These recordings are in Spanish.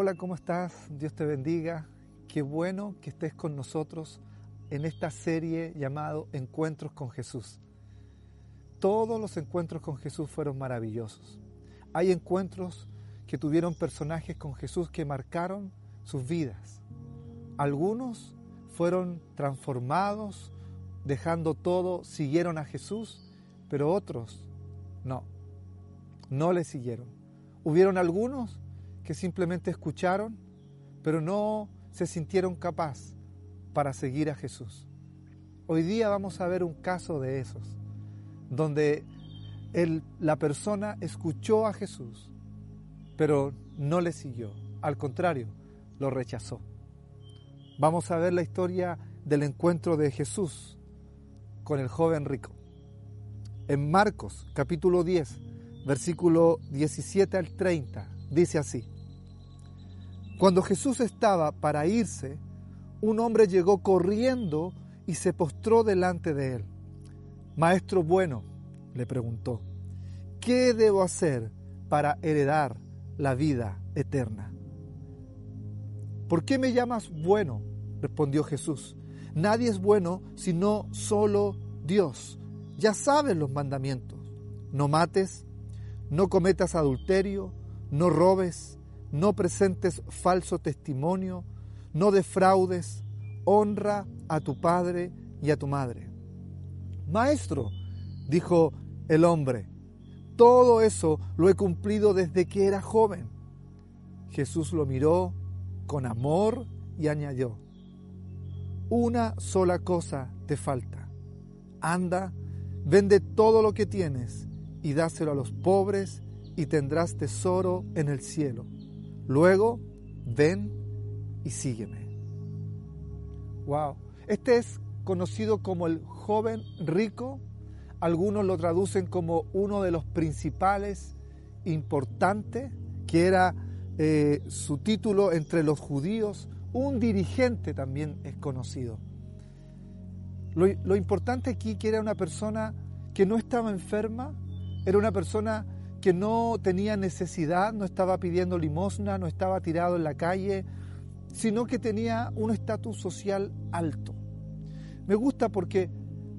Hola, ¿cómo estás? Dios te bendiga. Qué bueno que estés con nosotros en esta serie llamado Encuentros con Jesús. Todos los encuentros con Jesús fueron maravillosos. Hay encuentros que tuvieron personajes con Jesús que marcaron sus vidas. Algunos fueron transformados, dejando todo, siguieron a Jesús, pero otros no, no le siguieron. Hubieron algunos que simplemente escucharon, pero no se sintieron capaz para seguir a Jesús. Hoy día vamos a ver un caso de esos, donde la persona escuchó a Jesús, pero no le siguió. Al contrario, lo rechazó. Vamos a ver la historia del encuentro de Jesús con el joven rico. En Marcos capítulo 10, versículo 17 al 30, dice así. Cuando Jesús estaba para irse, un hombre llegó corriendo y se postró delante de él. Maestro bueno, le preguntó, ¿qué debo hacer para heredar la vida eterna? ¿Por qué me llamas bueno? respondió Jesús. Nadie es bueno sino solo Dios. Ya sabes los mandamientos. No mates, no cometas adulterio, no robes, no presentes falso testimonio, no defraudes, honra a tu padre y a tu madre. Maestro, dijo el hombre, todo eso lo he cumplido desde que era joven. Jesús lo miró con amor y añadió, una sola cosa te falta. Anda, vende todo lo que tienes y dáselo a los pobres y tendrás tesoro en el cielo Luego, ven y sígueme. Wow. Este es conocido como el joven rico. Algunos lo traducen como uno de los principales importantes, que era eh, su título entre los judíos. Un dirigente también es conocido. Lo, lo importante aquí que era una persona que no estaba enferma, era una persona que no tenía necesidad, no estaba pidiendo limosna, no estaba tirado en la calle, sino que tenía un estatus social alto. Me gusta porque,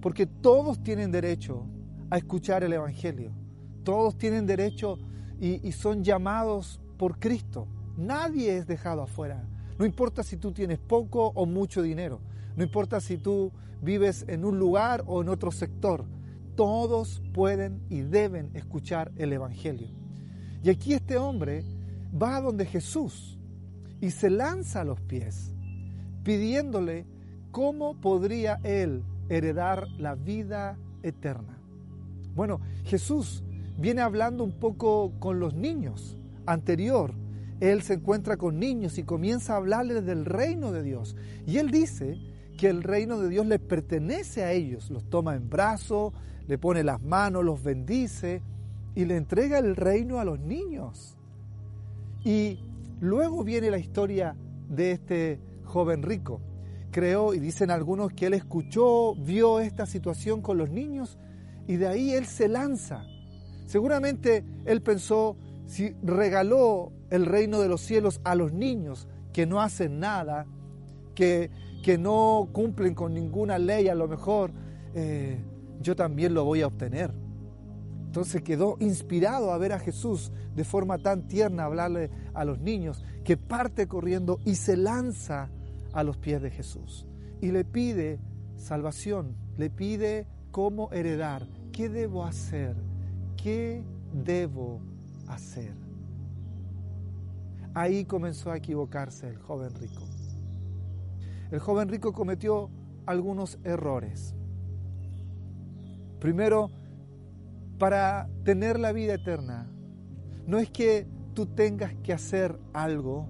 porque todos tienen derecho a escuchar el Evangelio, todos tienen derecho y, y son llamados por Cristo. Nadie es dejado afuera. No importa si tú tienes poco o mucho dinero, no importa si tú vives en un lugar o en otro sector todos pueden y deben escuchar el Evangelio. Y aquí este hombre va a donde Jesús y se lanza a los pies, pidiéndole cómo podría él heredar la vida eterna. Bueno, Jesús viene hablando un poco con los niños. Anterior, él se encuentra con niños y comienza a hablarles del reino de Dios. Y él dice que el reino de Dios les pertenece a ellos. Los toma en brazo, le pone las manos, los bendice y le entrega el reino a los niños. Y luego viene la historia de este joven rico. Creo, y dicen algunos, que él escuchó, vio esta situación con los niños y de ahí él se lanza. Seguramente él pensó, si regaló el reino de los cielos a los niños que no hacen nada, que, que no cumplen con ninguna ley a lo mejor, eh, yo también lo voy a obtener. Entonces quedó inspirado a ver a Jesús de forma tan tierna, hablarle a los niños, que parte corriendo y se lanza a los pies de Jesús. Y le pide salvación, le pide cómo heredar, qué debo hacer, qué debo hacer. Ahí comenzó a equivocarse el joven rico. El joven rico cometió algunos errores. Primero, para tener la vida eterna, no es que tú tengas que hacer algo,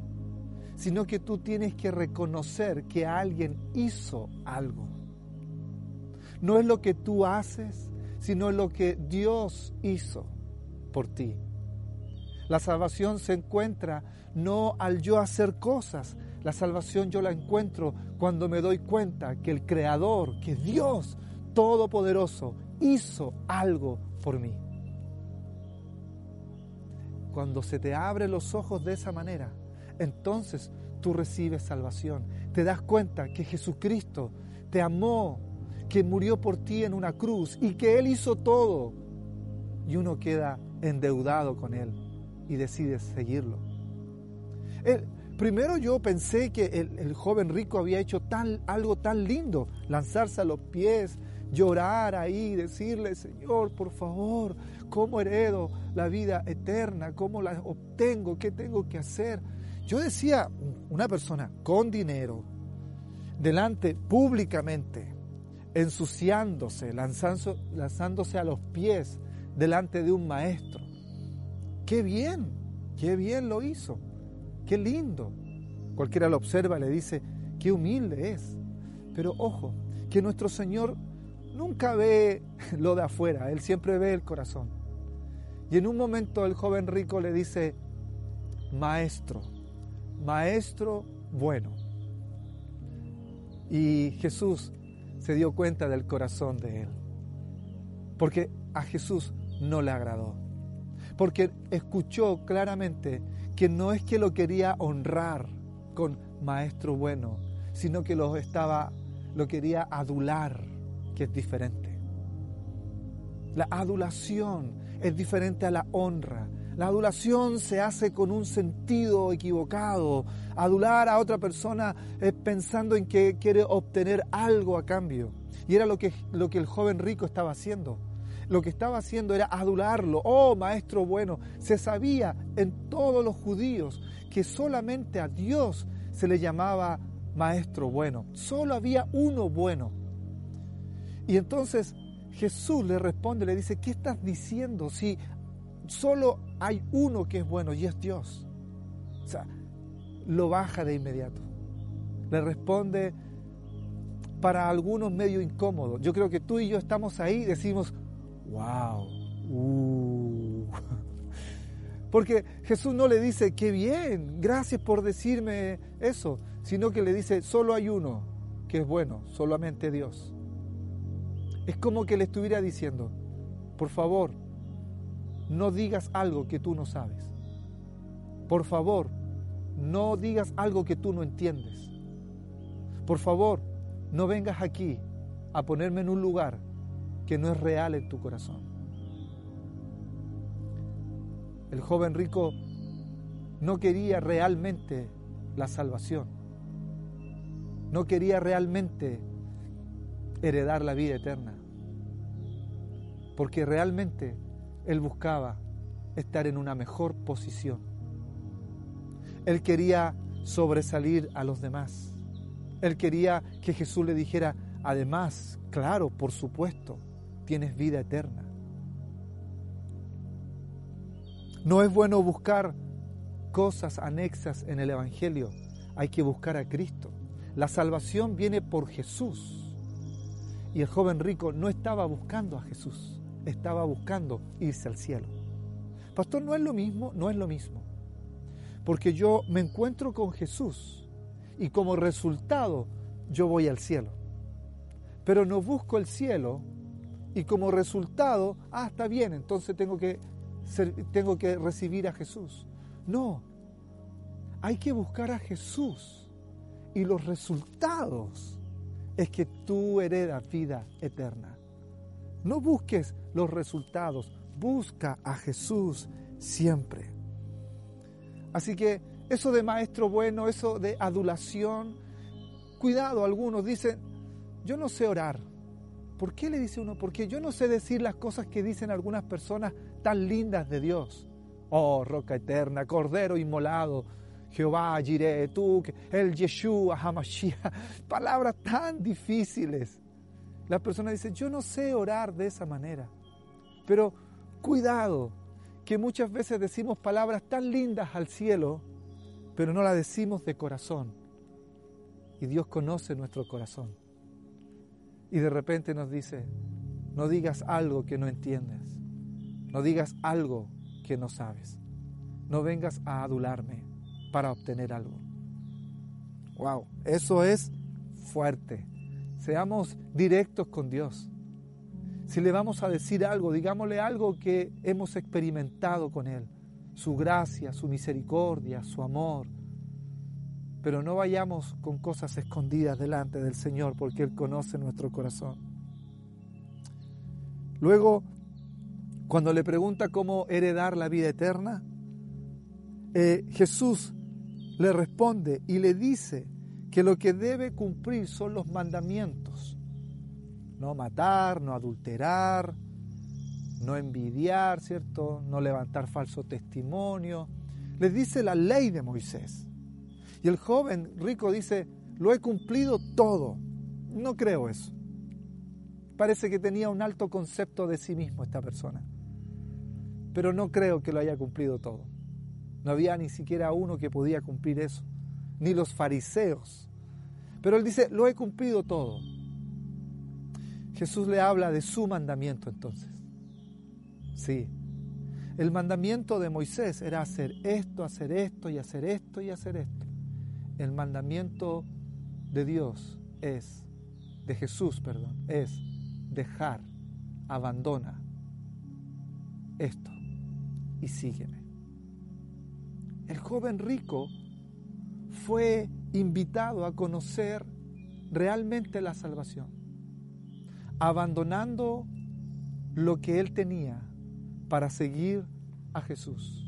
sino que tú tienes que reconocer que alguien hizo algo. No es lo que tú haces, sino lo que Dios hizo por ti. La salvación se encuentra no al yo hacer cosas, la salvación yo la encuentro cuando me doy cuenta que el Creador, que Dios Todopoderoso, hizo algo por mí. Cuando se te abren los ojos de esa manera, entonces tú recibes salvación. Te das cuenta que Jesucristo te amó, que murió por ti en una cruz y que Él hizo todo. Y uno queda endeudado con Él y decide seguirlo. Primero yo pensé que el, joven rico había hecho algo tan lindo, lanzarse a los pies, llorar ahí, decirle, Señor, por favor, ¿cómo heredo la vida eterna? ¿Cómo la obtengo? ¿Qué tengo que hacer? Yo decía, una persona con dinero, delante públicamente, ensuciándose, lanzándose a los pies delante de un maestro. Qué bien, qué bien lo hizo, qué lindo. Cualquiera lo observa le dice, qué humilde es. Pero ojo, que nuestro Señor nunca ve lo de afuera, Él siempre ve el corazón. Y en un momento el joven rico le dice, maestro, maestro bueno. Y Jesús se dio cuenta del corazón de él. Porque a Jesús no le agradó. Porque escuchó claramente que no es que lo quería honrar con maestro bueno, sino que lo estaba lo quería adular, que es diferente. La adulación es diferente a la honra. La adulación se hace con un sentido equivocado. Adular a otra persona es pensando en que quiere obtener algo a cambio. Y era lo que, lo que el joven rico estaba haciendo. Lo que estaba haciendo era adularlo. Oh, maestro bueno, se sabía en todos los judíos que solamente a Dios se le llamaba maestro bueno. Solo había uno bueno. Y entonces Jesús le responde, le dice, ¿qué estás diciendo si solo hay uno que es bueno y es Dios? O sea, lo baja de inmediato. Le responde para algunos medio incómodo. Yo creo que tú y yo estamos ahí y decimos, wow, uh". Porque Jesús no le dice, qué bien, gracias por decirme eso, sino que le dice, solo hay uno que es bueno, solamente Dios. Es como que le estuviera diciendo, por favor, no digas algo que tú no sabes. Por favor, no digas algo que tú no entiendes. Por favor, no vengas aquí a ponerme en un lugar que no es real en tu corazón. El joven rico no quería realmente la salvación. No quería realmente heredar la vida eterna porque realmente él buscaba estar en una mejor posición. Él quería sobresalir a los demás. Él quería que Jesús le dijera, además, claro, por supuesto, tienes vida eterna. No es bueno buscar cosas anexas en el Evangelio, hay que buscar a Cristo. La salvación viene por Jesús. Y el joven rico no estaba buscando a Jesús estaba buscando irse al cielo. Pastor, no es lo mismo, no es lo mismo. Porque yo me encuentro con Jesús y como resultado yo voy al cielo. Pero no busco el cielo y como resultado, ah, está bien, entonces tengo que, tengo que recibir a Jesús. No, hay que buscar a Jesús y los resultados es que tú heredas vida eterna. No busques los resultados, busca a Jesús siempre. Así que eso de maestro bueno, eso de adulación, cuidado, algunos dicen, yo no sé orar. ¿Por qué le dice uno? Porque yo no sé decir las cosas que dicen algunas personas tan lindas de Dios. Oh, roca eterna, cordero inmolado, Jehová, Jireh, tú, el Yeshua, Hamashiach, palabras tan difíciles. Las personas dicen, yo no sé orar de esa manera. Pero cuidado, que muchas veces decimos palabras tan lindas al cielo, pero no las decimos de corazón. Y Dios conoce nuestro corazón. Y de repente nos dice, no digas algo que no entiendes. No digas algo que no sabes. No vengas a adularme para obtener algo. Wow, eso es fuerte. Seamos directos con Dios. Si le vamos a decir algo, digámosle algo que hemos experimentado con Él. Su gracia, su misericordia, su amor. Pero no vayamos con cosas escondidas delante del Señor porque Él conoce nuestro corazón. Luego, cuando le pregunta cómo heredar la vida eterna, eh, Jesús le responde y le dice que lo que debe cumplir son los mandamientos. No matar, no adulterar, no envidiar, ¿cierto? No levantar falso testimonio. Les dice la ley de Moisés. Y el joven rico dice, lo he cumplido todo. No creo eso. Parece que tenía un alto concepto de sí mismo esta persona. Pero no creo que lo haya cumplido todo. No había ni siquiera uno que podía cumplir eso. Ni los fariseos. Pero él dice, lo he cumplido todo. Jesús le habla de su mandamiento entonces. Sí. El mandamiento de Moisés era hacer esto, hacer esto y hacer esto y hacer esto. El mandamiento de Dios es, de Jesús, perdón, es dejar, abandona esto y sígueme. El joven rico fue invitado a conocer realmente la salvación, abandonando lo que él tenía para seguir a Jesús.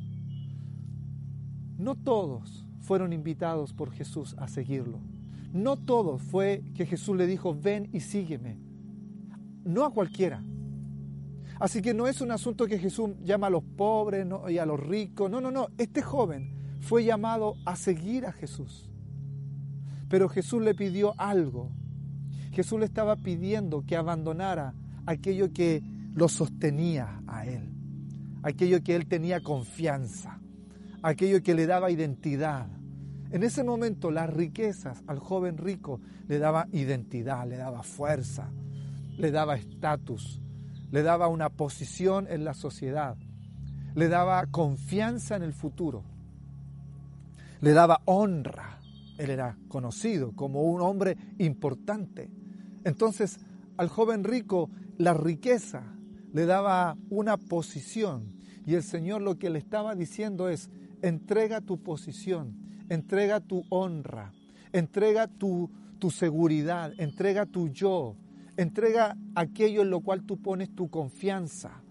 No todos fueron invitados por Jesús a seguirlo. No todos fue que Jesús le dijo, ven y sígueme. No a cualquiera. Así que no es un asunto que Jesús llama a los pobres y a los ricos. No, no, no. Este joven fue llamado a seguir a Jesús. Pero Jesús le pidió algo. Jesús le estaba pidiendo que abandonara aquello que lo sostenía a él aquello que él tenía confianza, aquello que le daba identidad. En ese momento las riquezas al joven rico le daba identidad, le daba fuerza, le daba estatus, le daba una posición en la sociedad, le daba confianza en el futuro, le daba honra. Él era conocido como un hombre importante. Entonces al joven rico la riqueza le daba una posición y el Señor lo que le estaba diciendo es, entrega tu posición, entrega tu honra, entrega tu, tu seguridad, entrega tu yo, entrega aquello en lo cual tú pones tu confianza,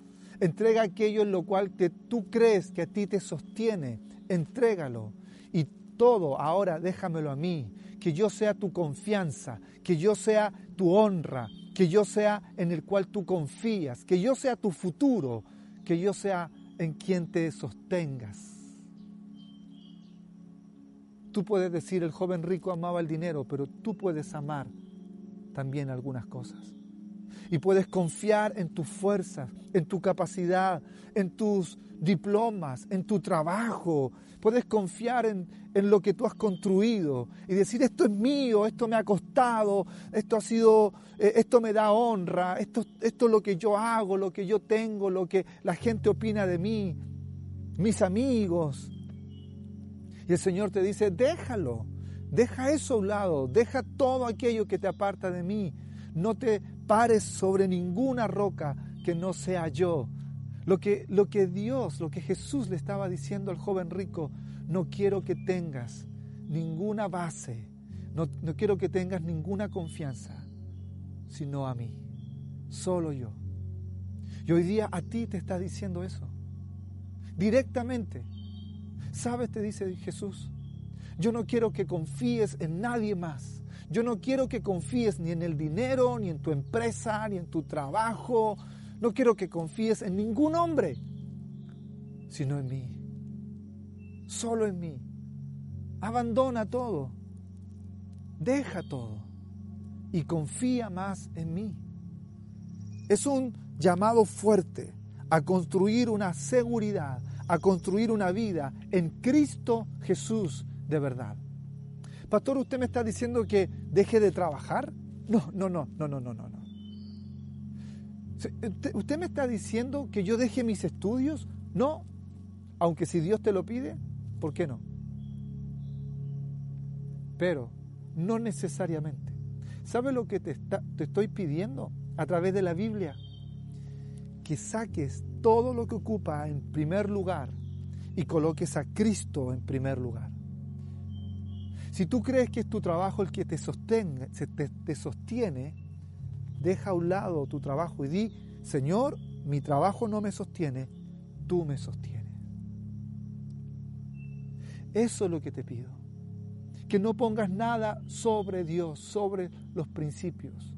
entrega aquello en lo cual tú crees que a ti te sostiene, entrégalo y todo ahora déjamelo a mí, que yo sea tu confianza, que yo sea tu honra, que yo sea en el cual tú confías, que yo sea tu futuro, que yo sea en quien te sostengas. Tú puedes decir, el joven rico amaba el dinero, pero tú puedes amar también algunas cosas. Y puedes confiar en tus fuerzas, en tu capacidad, en tus diplomas, en tu trabajo. Puedes confiar en, en, lo que tú has construido y decir, esto es mío, esto me ha costado, esto ha sido, eh, esto me da honra, esto, esto es lo que yo hago, lo que yo tengo, lo que la gente opina de mí, mis amigos. Y el Señor te dice, déjalo, deja eso a un lado, deja todo aquello que te aparta de mí. No te pares sobre ninguna roca que no sea yo. Lo que, lo que Dios, lo que Jesús le estaba diciendo al joven rico, no quiero que tengas ninguna base, no, no quiero que tengas ninguna confianza, sino a mí, solo yo. Y hoy día a ti te está diciendo eso, directamente. ¿Sabes? Te dice Jesús, yo no quiero que confíes en nadie más. Yo no quiero que confíes ni en el dinero, ni en tu empresa, ni en tu trabajo, no quiero que confíes en ningún hombre, sino en mí. Solo en mí. Abandona todo. Deja todo. Y confía más en mí. Es un llamado fuerte a construir una seguridad, a construir una vida en Cristo Jesús de verdad. Pastor, ¿usted me está diciendo que deje de trabajar? No, no, no, no, no, no, no. ¿Usted me está diciendo que yo deje mis estudios? No, aunque si Dios te lo pide, ¿por qué no? Pero no necesariamente. ¿Sabe lo que te, te estoy pidiendo a través de la Biblia? Que saques todo lo que ocupa en primer lugar y coloques a Cristo en primer lugar. Si tú crees que es tu trabajo el que te sostiene, te, te sostiene, deja a un lado tu trabajo y di, Señor, mi trabajo no me sostiene, tú me sostienes. Eso es lo que te pido. Que no pongas nada sobre Dios, sobre los principios.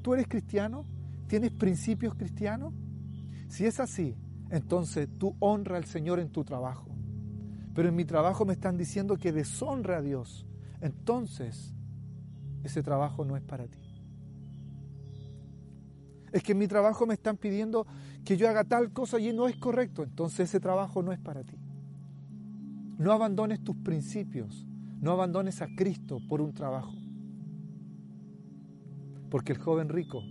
¿Tú eres cristiano? ¿Tienes principios cristianos? Si es así, entonces tú honra al Señor en tu trabajo. Pero en mi trabajo me están diciendo que deshonra a Dios. Entonces, ese trabajo no es para ti. Es que en mi trabajo me están pidiendo que yo haga tal cosa y no es correcto. Entonces ese trabajo no es para ti. No abandones tus principios. No abandones a Cristo por un trabajo. Porque el joven rico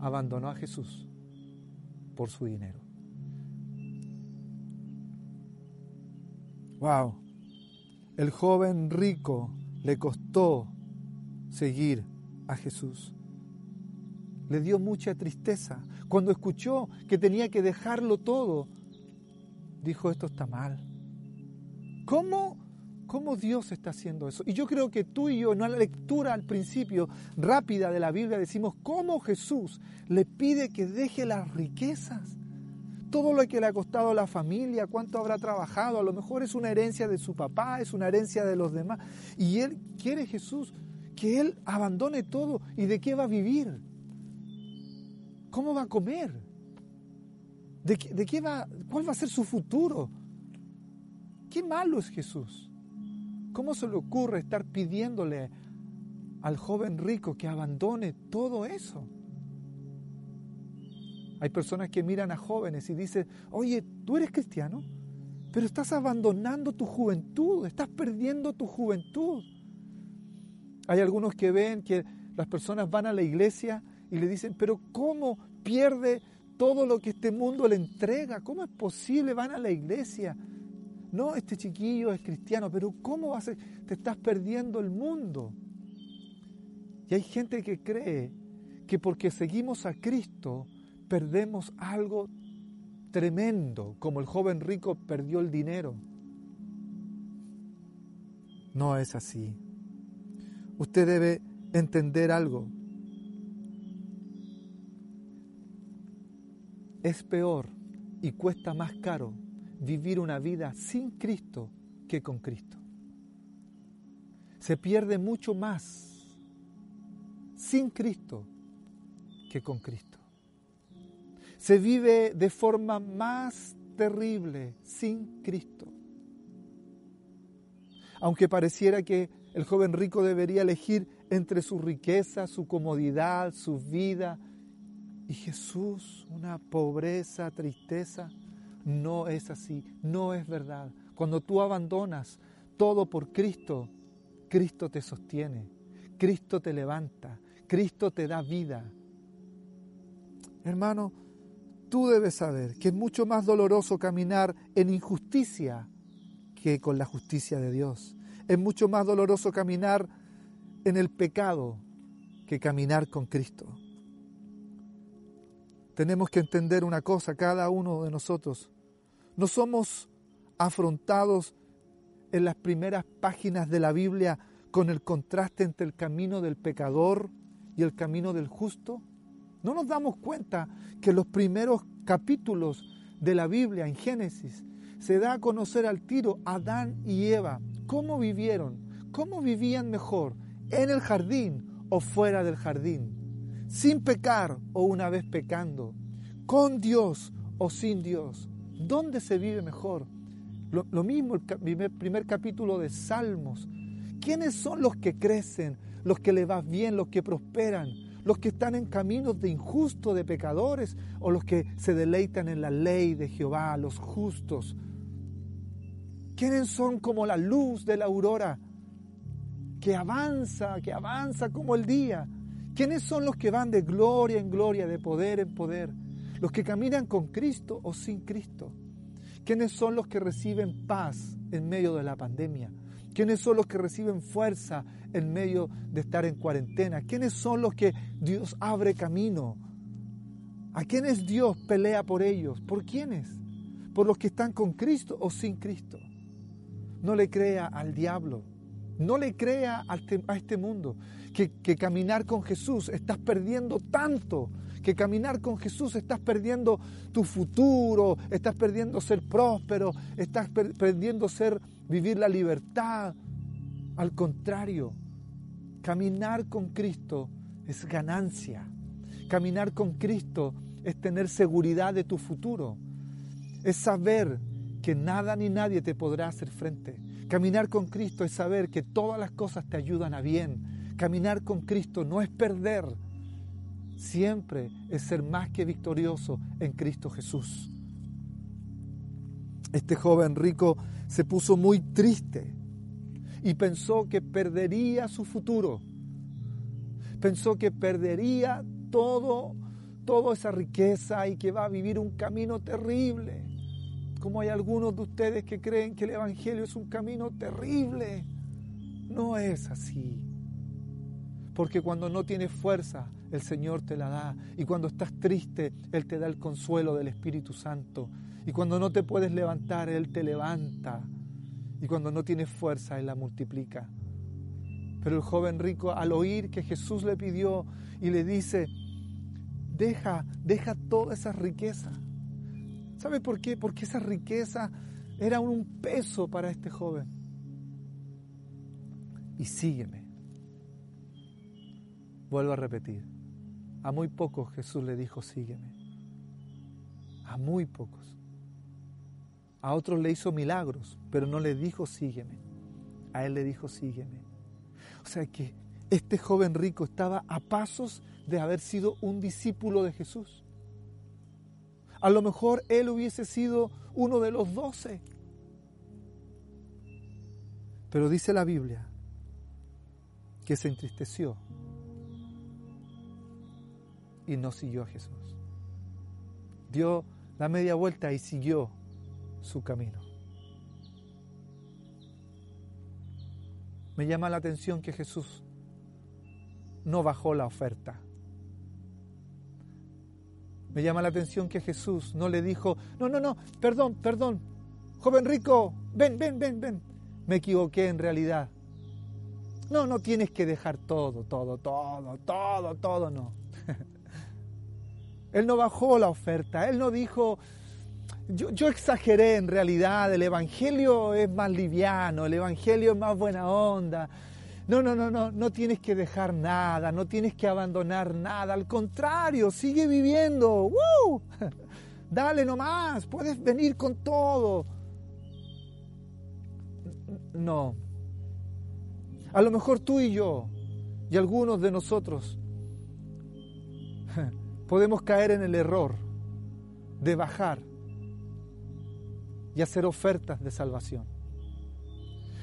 abandonó a Jesús por su dinero. Wow. El joven rico le costó seguir a Jesús. Le dio mucha tristeza. Cuando escuchó que tenía que dejarlo todo, dijo, esto está mal. ¿Cómo, ¿Cómo Dios está haciendo eso? Y yo creo que tú y yo, en una lectura al principio rápida de la Biblia, decimos cómo Jesús le pide que deje las riquezas todo lo que le ha costado a la familia, cuánto habrá trabajado, a lo mejor es una herencia de su papá, es una herencia de los demás. Y él quiere Jesús que él abandone todo. ¿Y de qué va a vivir? ¿Cómo va a comer? ¿De qué, va, ¿Cuál va a ser su futuro? Qué malo es Jesús. ¿Cómo se le ocurre estar pidiéndole al joven rico que abandone todo eso? Hay personas que miran a jóvenes y dicen, oye, tú eres cristiano, pero estás abandonando tu juventud, estás perdiendo tu juventud. Hay algunos que ven que las personas van a la iglesia y le dicen, pero ¿cómo pierde todo lo que este mundo le entrega? ¿Cómo es posible? Van a la iglesia. No, este chiquillo es cristiano, pero ¿cómo va a? Te estás perdiendo el mundo. Y hay gente que cree que porque seguimos a Cristo, perdemos algo tremendo, como el joven rico perdió el dinero. No es así. Usted debe entender algo. Es peor y cuesta más caro vivir una vida sin Cristo que con Cristo. Se pierde mucho más sin Cristo que con Cristo se vive de forma más terrible sin Cristo. Aunque pareciera que el joven rico debería elegir entre su riqueza, su comodidad, su vida y Jesús, una pobreza, tristeza, no es así, no es verdad. Cuando tú abandonas todo por Cristo, Cristo te sostiene, Cristo te levanta, Cristo te da vida. Hermano, tú debes saber que es mucho más doloroso caminar en injusticia que con la justicia de Dios. Es mucho más doloroso caminar en el pecado que caminar con Cristo. Tenemos que entender una cosa, cada uno de nosotros. No somos afrontados en las primeras páginas de la Biblia con el contraste entre el camino del pecador y el camino del justo. No nos damos cuenta que los primeros capítulos de la Biblia, en Génesis, se da a conocer al tiro Adán y Eva, cómo vivieron, cómo vivían mejor, en el jardín o fuera del jardín, sin pecar o una vez pecando, con Dios o sin Dios. ¿Dónde se vive mejor? Lo, mismo el primer, capítulo de Salmos. ¿Quiénes son los que crecen, los que le va bien, los que prosperan? los que están en caminos de injusto, de pecadores, o los que se deleitan en la ley de Jehová, los justos. ¿Quiénes son como la luz de la aurora que avanza, que avanza como el día? ¿Quiénes son los que van de gloria en gloria, de poder en poder? Los que caminan con Cristo o sin Cristo. ¿Quiénes son los que reciben paz en medio de la pandemia? ¿Quiénes son los que reciben fuerza en medio de estar en cuarentena? ¿Quiénes son los que Dios abre camino? ¿A quiénes Dios pelea por ellos? ¿Por quiénes? ¿Por los que están con Cristo o sin Cristo? No le crea al diablo, No le crea a este mundo que, caminar con Jesús estás perdiendo tanto, que caminar con Jesús estás perdiendo tu futuro, estás perdiendo ser próspero, estás perdiendo ser vivir la libertad. Al contrario, caminar con Cristo es ganancia. Caminar con Cristo es tener seguridad de tu futuro. Es saber que nada ni nadie te podrá hacer frente. Caminar con Cristo es saber que todas las cosas te ayudan a bien. Caminar con Cristo no es perder, siempre es ser más que victorioso en Cristo Jesús. Este joven rico se puso muy triste y pensó que perdería su futuro. Pensó que perdería todo, toda esa riqueza y que va a vivir un camino terrible. Como hay algunos de ustedes que creen que el Evangelio es un camino terrible. No es así. Porque cuando no tienes fuerza, el Señor te la da. Y cuando estás triste, Él te da el consuelo del Espíritu Santo. Y cuando no te puedes levantar, Él te levanta. Y cuando no tienes fuerza, Él la multiplica. Pero el joven rico, al oír que Jesús le pidió y le dice, deja, deja toda esa riqueza. ¿Sabe por qué? Porque esa riqueza era un peso para este joven. Y sígueme. Vuelvo a repetir. A muy pocos Jesús le dijo, sígueme. A muy pocos. A otros le hizo milagros, pero no le dijo, sígueme. A él le dijo, sígueme. O sea que este joven rico estaba a pasos de haber sido un discípulo de Jesús. A lo mejor él hubiese sido uno de los doce. Pero dice la Biblia que se entristeció y no siguió a Jesús. Dio la media vuelta y siguió su camino. Me llama la atención que Jesús no bajó la oferta. Me llama la atención que Jesús no le dijo, no, no, no, perdón, perdón, joven rico, ven, ven, ven, ven. Me equivoqué en realidad. No, no tienes que dejar todo, todo, todo, todo, todo, no. Él no bajó la oferta, Él no dijo, yo, exageré en realidad, el Evangelio es más liviano, el Evangelio es más buena onda. No, no, no, no, no tienes que dejar nada, no tienes que abandonar nada, al contrario, sigue viviendo. ¡Woo! Dale nomás, puedes venir con todo. No. A lo mejor tú y yo y algunos de nosotros podemos caer en el error de bajar y hacer ofertas de salvación.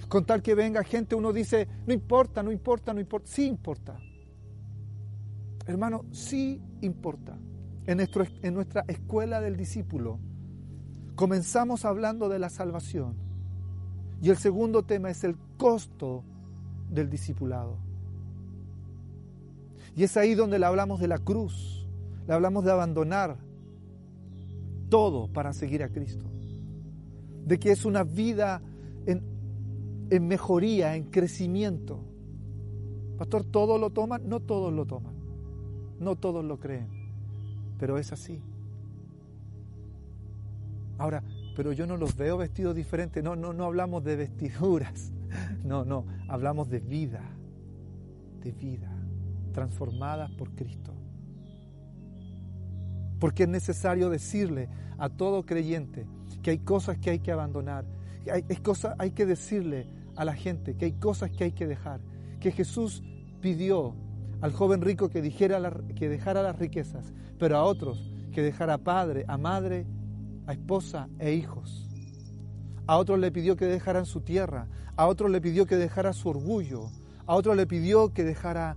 Con tal que venga gente, uno dice, no importa, no importa, no importa. Sí importa. Hermano, sí importa. En, nuestro, en nuestra escuela del discípulo comenzamos hablando de la salvación. Y el segundo tema es el costo del discipulado. Y es ahí donde le hablamos de la cruz le hablamos de abandonar todo para seguir a Cristo. De que es una vida en, en mejoría, en crecimiento. Pastor, ¿todos lo toman? No todos lo toman. No todos lo creen. Pero es así. Ahora, pero yo no los veo vestidos diferentes. No, no, no hablamos de vestiduras. No, no. Hablamos de vida. De vida. Transformada por Cristo. Porque es necesario decirle a todo creyente que hay cosas que hay que abandonar. Hay, cosas, hay que decirle a la gente que hay cosas que hay que dejar. Que Jesús pidió al joven rico que, dijera que dejara las riquezas, pero a otros que dejara padre, a madre, a esposa e hijos. A otros le pidió que dejaran su tierra, a otros le pidió que dejara su orgullo, a otros le pidió que dejara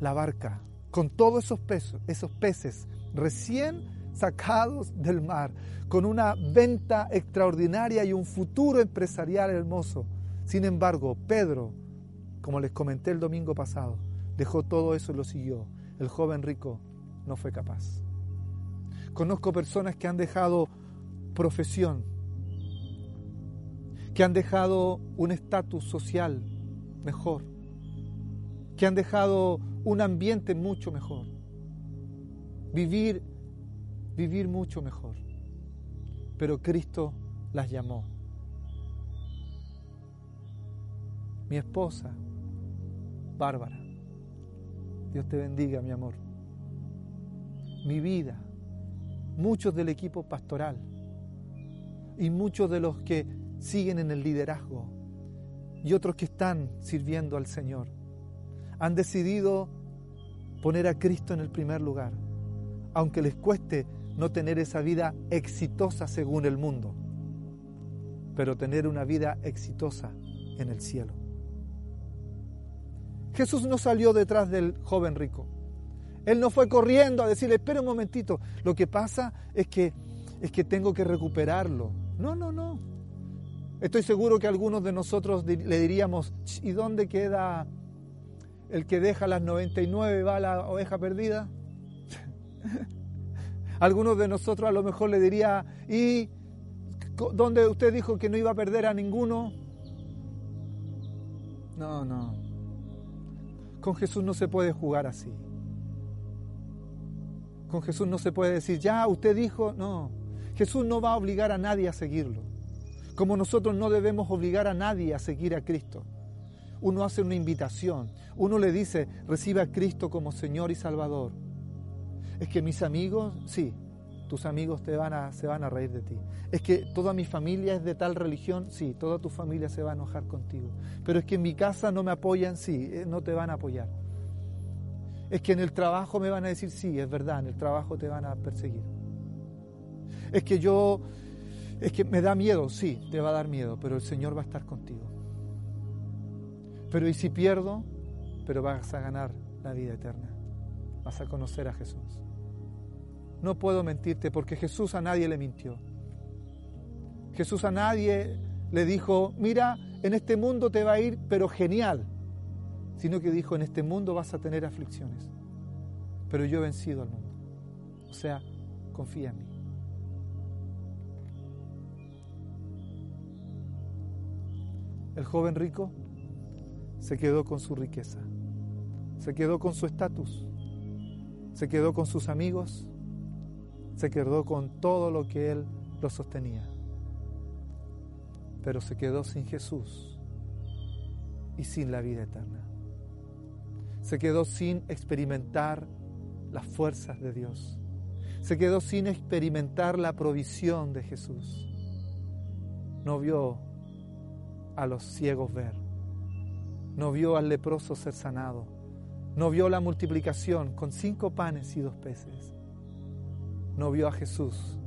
la barca con todos esos pesos, esos peces recién sacados del mar, con una venta extraordinaria y un futuro empresarial hermoso. Sin embargo, Pedro, como les comenté el domingo pasado, dejó todo eso y lo siguió. El joven rico no fue capaz. Conozco personas que han dejado profesión, que han dejado un estatus social mejor, que han dejado un ambiente mucho mejor, vivir, vivir mucho mejor. Pero Cristo las llamó. Mi esposa, Bárbara, Dios te bendiga, mi amor. Mi vida, muchos del equipo pastoral y muchos de los que siguen en el liderazgo y otros que están sirviendo al Señor han decidido poner a Cristo en el primer lugar, aunque les cueste no tener esa vida exitosa según el mundo, pero tener una vida exitosa en el cielo. Jesús no salió detrás del joven rico. Él no fue corriendo a decirle, espera un momentito, lo que pasa es que, es que tengo que recuperarlo. No, no, no. Estoy seguro que algunos de nosotros le diríamos, ¿y dónde queda el que deja las 99 va a la oveja perdida? algunos de nosotros a lo mejor le diría, ¿y dónde usted dijo que no iba a perder a ninguno? No, no. Con Jesús no se puede jugar así. Con Jesús no se puede decir, ya, usted dijo, no. Jesús no va a obligar a nadie a seguirlo como nosotros no debemos obligar a nadie a seguir a Cristo. Uno hace una invitación, uno le dice, recibe a Cristo como Señor y Salvador. Es que mis amigos, sí, tus amigos te van a, se van a reír de ti. Es que toda mi familia es de tal religión, sí, toda tu familia se va a enojar contigo. Pero es que en mi casa no me apoyan, sí, eh, no te van a apoyar. Es que en el trabajo me van a decir, sí, es verdad, en el trabajo te van a perseguir. Es que yo es que me da miedo, sí, te va a dar miedo, pero el Señor va a estar contigo. Pero ¿y si pierdo? Pero vas a ganar la vida eterna. Vas a conocer a Jesús. No puedo mentirte porque Jesús a nadie le mintió. Jesús a nadie le dijo, mira, en este mundo te va a ir, pero genial. Sino que dijo, en este mundo vas a tener aflicciones. Pero yo he vencido al mundo. O sea, confía en mí. El joven rico se quedó con su riqueza, se quedó con su estatus, se quedó con sus amigos, se quedó con todo lo que él lo sostenía. Pero se quedó sin Jesús y sin la vida eterna. Se quedó sin experimentar las fuerzas de Dios. Se quedó sin experimentar la provisión de Jesús. No vio a los ciegos ver, no vio al leproso ser sanado, no vio la multiplicación con cinco panes y dos peces, no vio a Jesús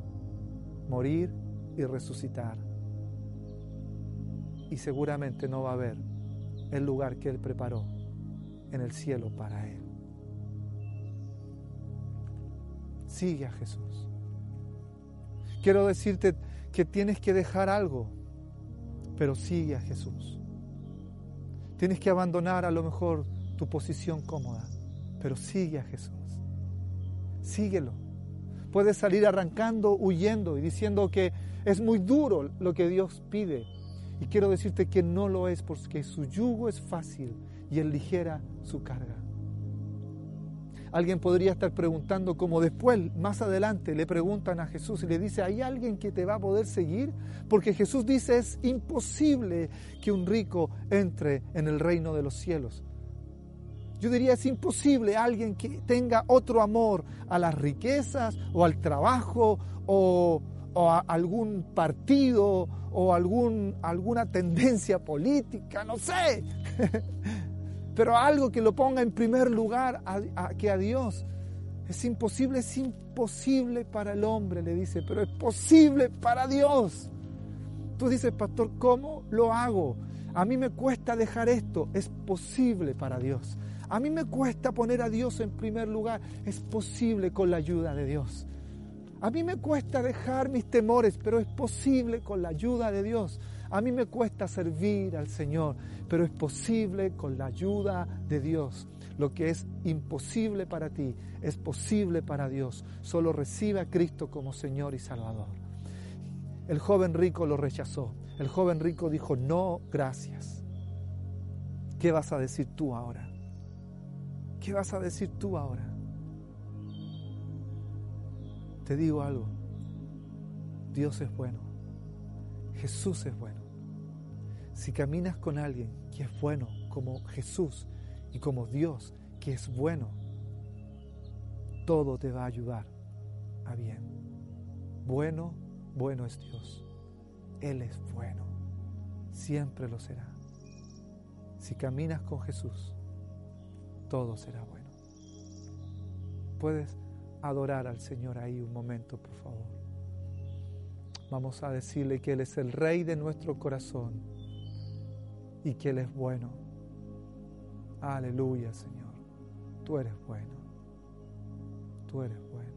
morir y resucitar. Y seguramente no va a ver el lugar que Él preparó en el cielo para Él. Sigue a Jesús. Quiero decirte que tienes que dejar algo pero sigue a Jesús. Tienes que abandonar a lo mejor tu posición cómoda, pero sigue a Jesús. Síguelo. Puedes salir arrancando, huyendo y diciendo que es muy duro lo que Dios pide. Y quiero decirte que no lo es porque su yugo es fácil y él ligera su carga. Alguien podría estar preguntando como después, más adelante, le preguntan a Jesús y le dice, ¿hay alguien que te va a poder seguir? Porque Jesús dice, es imposible que un rico entre en el reino de los cielos. Yo diría, es imposible alguien que tenga otro amor a las riquezas o al trabajo o, a algún partido o algún, alguna tendencia política, no sé. pero algo que lo ponga en primer lugar que a Dios. Es imposible, es imposible para el hombre, le dice, pero es posible para Dios. Tú dices, pastor, ¿cómo lo hago? A mí me cuesta dejar esto, es posible para Dios. A mí me cuesta poner a Dios en primer lugar, es posible con la ayuda de Dios. A mí me cuesta dejar mis temores, pero es posible con la ayuda de Dios. A mí me cuesta servir al Señor, pero es posible con la ayuda de Dios. Lo que es imposible para ti es posible para Dios. Solo recibe a Cristo como Señor y Salvador. El joven rico lo rechazó. El joven rico dijo, no, gracias. ¿Qué vas a decir tú ahora? ¿Qué vas a decir tú ahora? Te digo algo. Dios es bueno. Jesús es bueno. Si caminas con alguien que es bueno como Jesús y como Dios que es bueno, todo te va a ayudar a bien. Bueno, bueno es Dios. Él es bueno. Siempre lo será. Si caminas con Jesús, todo será bueno. Puedes adorar al Señor ahí un momento, por favor. Vamos a decirle que Él es el Rey de nuestro corazón y que Él es bueno. Aleluya, Señor. Tú eres bueno. Tú eres bueno.